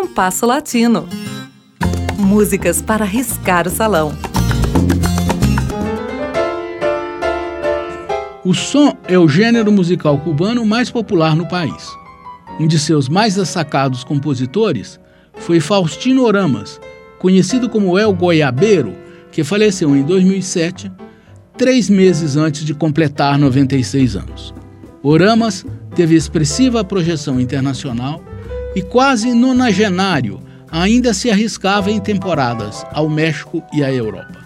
Compasso Latino. Músicas para riscar o salão. O som é o gênero musical cubano mais popular no país. Um de seus mais destacados compositores foi Faustino Oramas, conhecido como El Goiabeiro, que faleceu em 2007, três meses antes de completar 96 anos. Oramas teve expressiva projeção internacional e quase nonagenário ainda se arriscava em temporadas ao México e à Europa.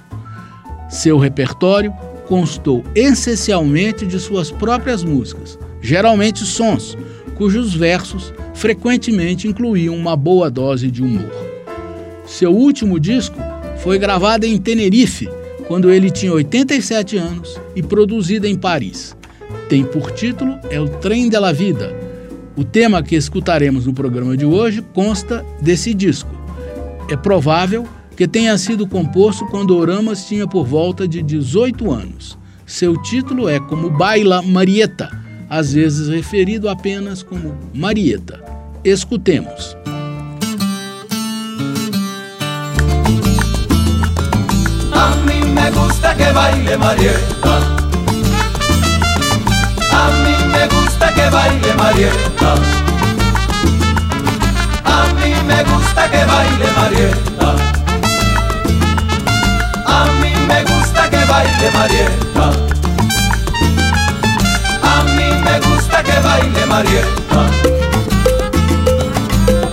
Seu repertório constou essencialmente de suas próprias músicas, geralmente sons, cujos versos frequentemente incluíam uma boa dose de humor. Seu último disco foi gravado em Tenerife, quando ele tinha 87 anos, e produzido em Paris. Tem por título É o Trem de la Vida. O tema que escutaremos no programa de hoje consta desse disco. É provável que tenha sido composto quando Oramas tinha por volta de 18 anos. Seu título é como Baila Marieta, às vezes referido apenas como Marieta. Escutemos. A mí me gusta que baile Marieta. Que baile Marieta. A mí me gusta que baile Marieta. A mí me gusta que baile Marieta. A mí me gusta que baile Marieta.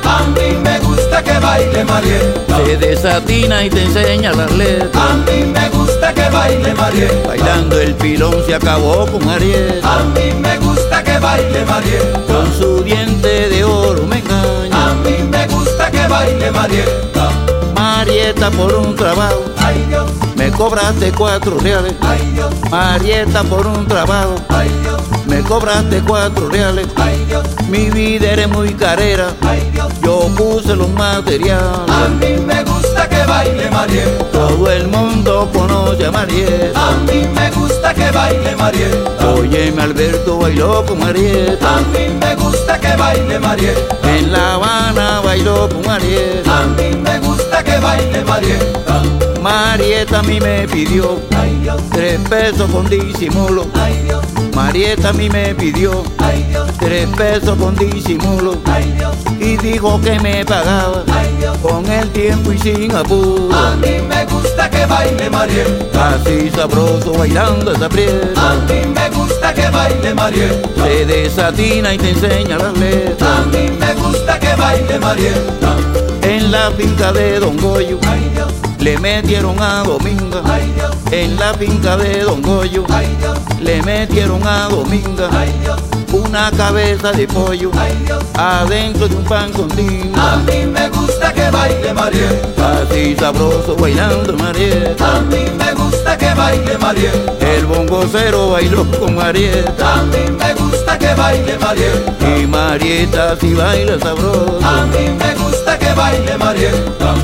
A mí me gusta que baile Marieta. Se desatina y te enseña las letras. A mí me gusta que baile Marieta. Bailando el pilón se acabó con Marieta. A mí me gusta que baile Marieta. Con su diente de oro me engaña. A mí me gusta que baile Marieta. Marieta por un trabajo. Ay Dios, Me cobraste cuatro reales. ay Dios, Marieta por un trabajo. ay Dios, Me cobraste cuatro reales. ay Dios, Mi vida eres muy carera. ay Dios. Yo puse los materiales. A mí me gusta que baile Marieta. Todo el mundo conoce a Marieta. A mí me gusta que baile Marieta. Óyeme, Alberto bailó con Marieta. A mí me gusta que baile Marieta. En La Habana bailó con Marieta. A mí me gusta que baile Marieta. Marieta a mí me pidió Ay Dios, tres pesos con disimulo. ay Dios, Marieta a mí me pidió ay Dios, tres pesos con disimulo. ay Dios, Y dijo que me pagaba ay Dios. con el tiempo y sin apuro. A mí me gusta que baile Marieta. Así sabroso bailando esa A prieta. mí me gusta que baile Marieta. Se desatina y te enseña las A letras. mí me gusta que baile Marieta. En la finca de Don Goyo Ay Dios, le metieron a Dominga. ay Dios, En la finca de Don Goyo ay Dios, le metieron a Dominga ay Dios, una cabeza de pollo Dios. adentro de un pan con A mí me gusta que baile Marieta. Así sabroso bailando Marieta. A mí me gusta que baile Marieta. El bongocero bailó con Marieta. A mí me gusta que baile Marieta. Y Marieta sí baila A sabroso. mí me gusta que baile Marieta.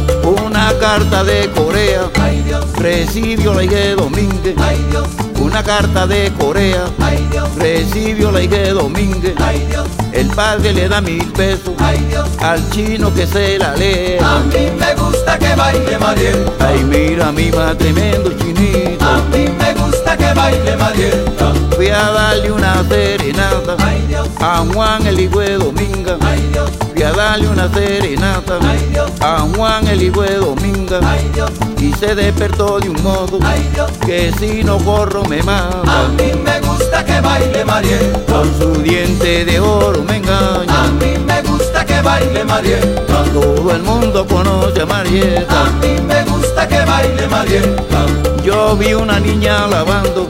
Una carta de Corea Ay Dios, recibió la hija de Domínguez. ay Dios, Una carta de Corea ay Dios, recibió la hija de Domínguez. ay Dios, El padre le da mil pesos ay Dios. al chino que se la lee. A mí me gusta que baile Marieta. Ay, mira mi más tremendo chinito. A mí me gusta que baile Marieta. Fui a darle una serenata Ay Dios, a Juan el hijo de Dominga. ay Dios, a darle una serenata ay Dios, a Juan el hijo de Dominga. ay Dios, Y se despertó de un modo ay Dios. que si no corro me A mata. mí me gusta que baile Marieta. Con su diente de oro me A engaña. mí me gusta que baile Marieta. Todo el mundo conoce a A Marieta. mí me gusta que baile Marieta. Yo vi una niña lavando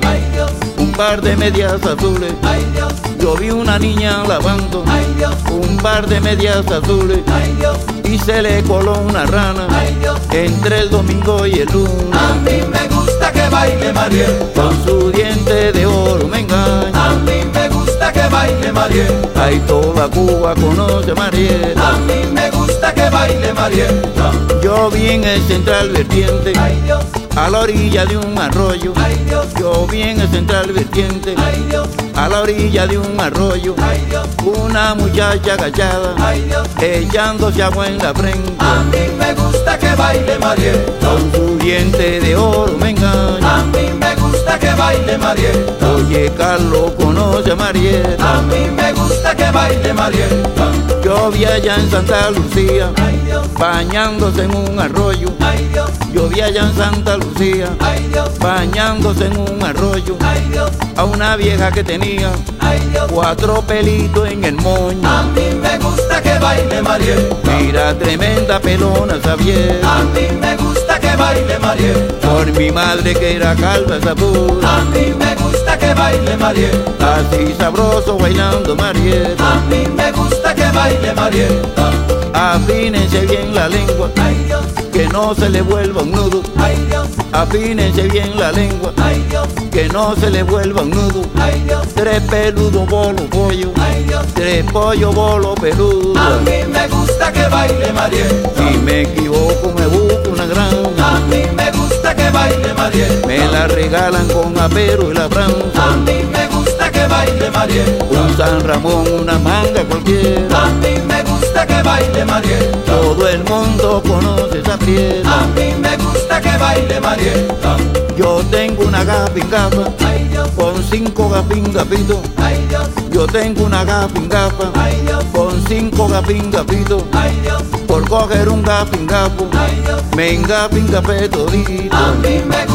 par de medias azules. ay Dios, Yo vi una niña lavando ay Dios, un par de medias azules ay Dios, y se le coló una rana ay Dios. entre el domingo y el A lunes. mí me gusta que baile Marieta. Con su diente de oro me A engaña. mí me gusta que baile baile Marieta. Ay, toda Cuba conoce a. A mí me gusta que baile Marieta. Yo vi en el central vertiente, Ay Dios, a la orilla de un arroyo. ay Dios, Yo vi en el central vertiente, ay Dios, a la orilla de un arroyo. ay Dios, Una muchacha agachada, ay Dios. echándose agua en la frente. A mí me gusta que baile Marieta. Con su diente de oro me engaña. A mí me gusta que baile Marieta. Oye, Carlos conoce a Marieta. A mí me gusta que baile Marieta. Yo vi allá en Santa Lucía, Ay Dios, bañándose en un arroyo. ay Dios, Yo vi allá en Santa Lucía, ay Dios, bañándose en un arroyo. ay Dios, A una vieja que tenía ay Dios. cuatro pelitos en el moño. A mí me gusta que baile Marieta. Mira, tremenda pelona esa vieja. A mí me gusta que baile Marieta. Por mi madre que era calva esa pura. A mí me gusta que baile Marieta. Así sabroso bailando Marieta. A mí me gusta que baile Marieta. Afínense bien la lengua, Ay Dios, que no se le vuelva un nudo. ay Dios, Afínense bien la lengua, ay Dios, que no se le vuelva un nudo. ay Dios, Tres peludos, bolo, pollo. ay Dios. Tres pollo, bolo, peludo. A mí me gusta que baile Marieta. Si me equivoco, me busco una A gran. mí me gusta que baile Marieta. Me la regalan con apero y la A mí me gusta baile. Un San Ramón, una manga cualquiera. A mí me gusta que baile Marieta. Todo el mundo conoce esa A fiesta. mí me gusta que baile Marieta. Yo tengo una gafin gafa Ay Dios, con cinco gafin gafitos. ay Dios, Yo tengo una gafin gafa ay Dios, con cinco gafin gafitos. ay Dios, Por coger un gafin gafo, ay Dios. me engafin café todito. A mí me gusta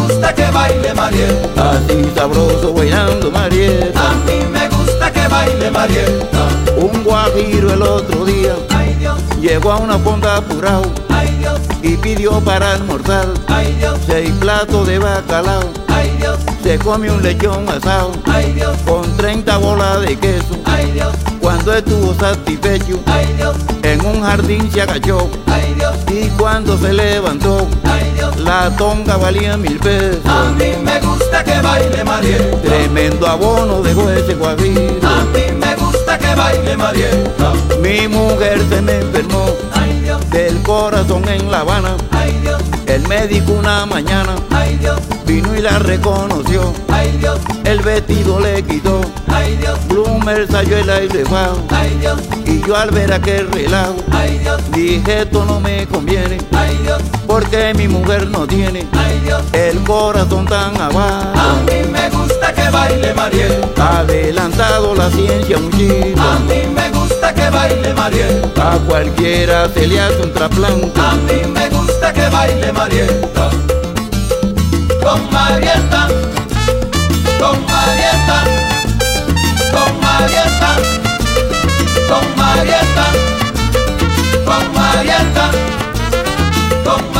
baile Marieta. Así sabroso bailando Marieta. A mí me gusta que baile Marieta. Un guajiro el otro día Ay Dios, llegó a una fonda apurado ay Dios, y pidió para almorzar ay Dios, seis platos de bacalao. ay Dios, Se come un lechón asado ay Dios, con 30 bolas de queso. ay Dios, Cuando estuvo satisfecho, ay Dios, en un jardín se agachó ay Dios, y cuando se levantó, ay Dios. la tonga valía mil pesos. A mí me gusta que baile Marieta. Tremendo abono dejó ese guajiro. A mí me gusta baile Marieta. Mi mujer se me enfermó Ay Dios, del corazón en La Habana. ay Dios, El médico una mañana ay Dios, vino y la reconoció. ay Dios, El vestido le quitó. ay Dios, Bloomer salió el aire bajo. ay Dios, Y yo al ver aquel relajo, ay Dios, dije esto no me conviene. ay Dios, Porque mi mujer no tiene ay Dios. el corazón tan A abajo. mí me gusta que baile Marieta. Adelantado la ciencia muchito. A mí me gusta que baile Marieta. A cualquiera se le hace un trasplante. A mí me gusta que baile Marieta. Con Marieta, con Marieta, con Marieta, con Marieta, con Marieta, con Marieta,